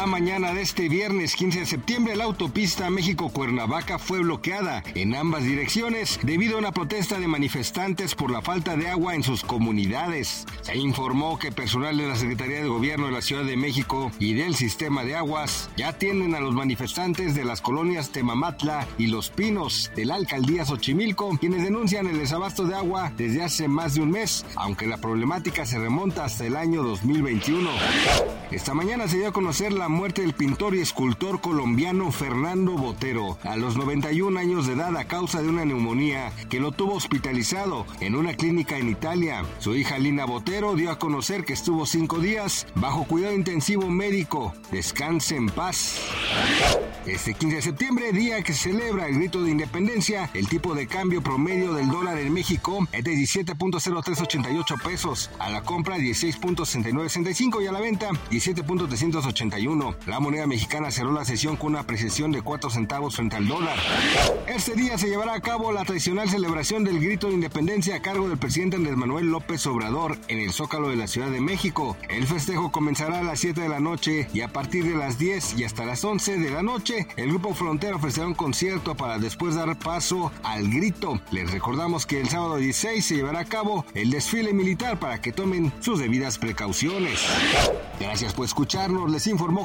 La mañana de este viernes 15 de septiembre, la autopista México-Cuernavaca fue bloqueada en ambas direcciones debido a una protesta de manifestantes por la falta de agua en sus comunidades. Se informó que personal de la Secretaría de Gobierno de la Ciudad de México y del Sistema de Aguas ya atienden a los manifestantes de las colonias Temamatla y Los Pinos de la alcaldía Xochimilco, quienes denuncian el desabasto de agua desde hace más de un mes, aunque la problemática se remonta hasta el año 2021. Esta mañana se dio a conocer la muerte del pintor y escultor colombiano Fernando Botero a los 91 años de edad a causa de una neumonía que lo tuvo hospitalizado en una clínica en Italia. Su hija Lina Botero dio a conocer que estuvo cinco días bajo cuidado intensivo médico. Descanse en paz. Este 15 de septiembre, día que se celebra el grito de independencia, el tipo de cambio promedio del dólar en México es de 17.0388 pesos, a la compra 16.6965 y a la venta 17.381. La moneda mexicana cerró la sesión con una apreciación de 4 centavos frente al dólar. Este día se llevará a cabo la tradicional celebración del grito de independencia a cargo del presidente Andrés Manuel López Obrador en el Zócalo de la Ciudad de México. El festejo comenzará a las 7 de la noche y a partir de las 10 y hasta las 11 de la noche, el Grupo Frontera ofrecerá un concierto para después dar paso al grito. Les recordamos que el sábado 16 se llevará a cabo el desfile militar para que tomen sus debidas precauciones. Gracias por escucharnos, les informó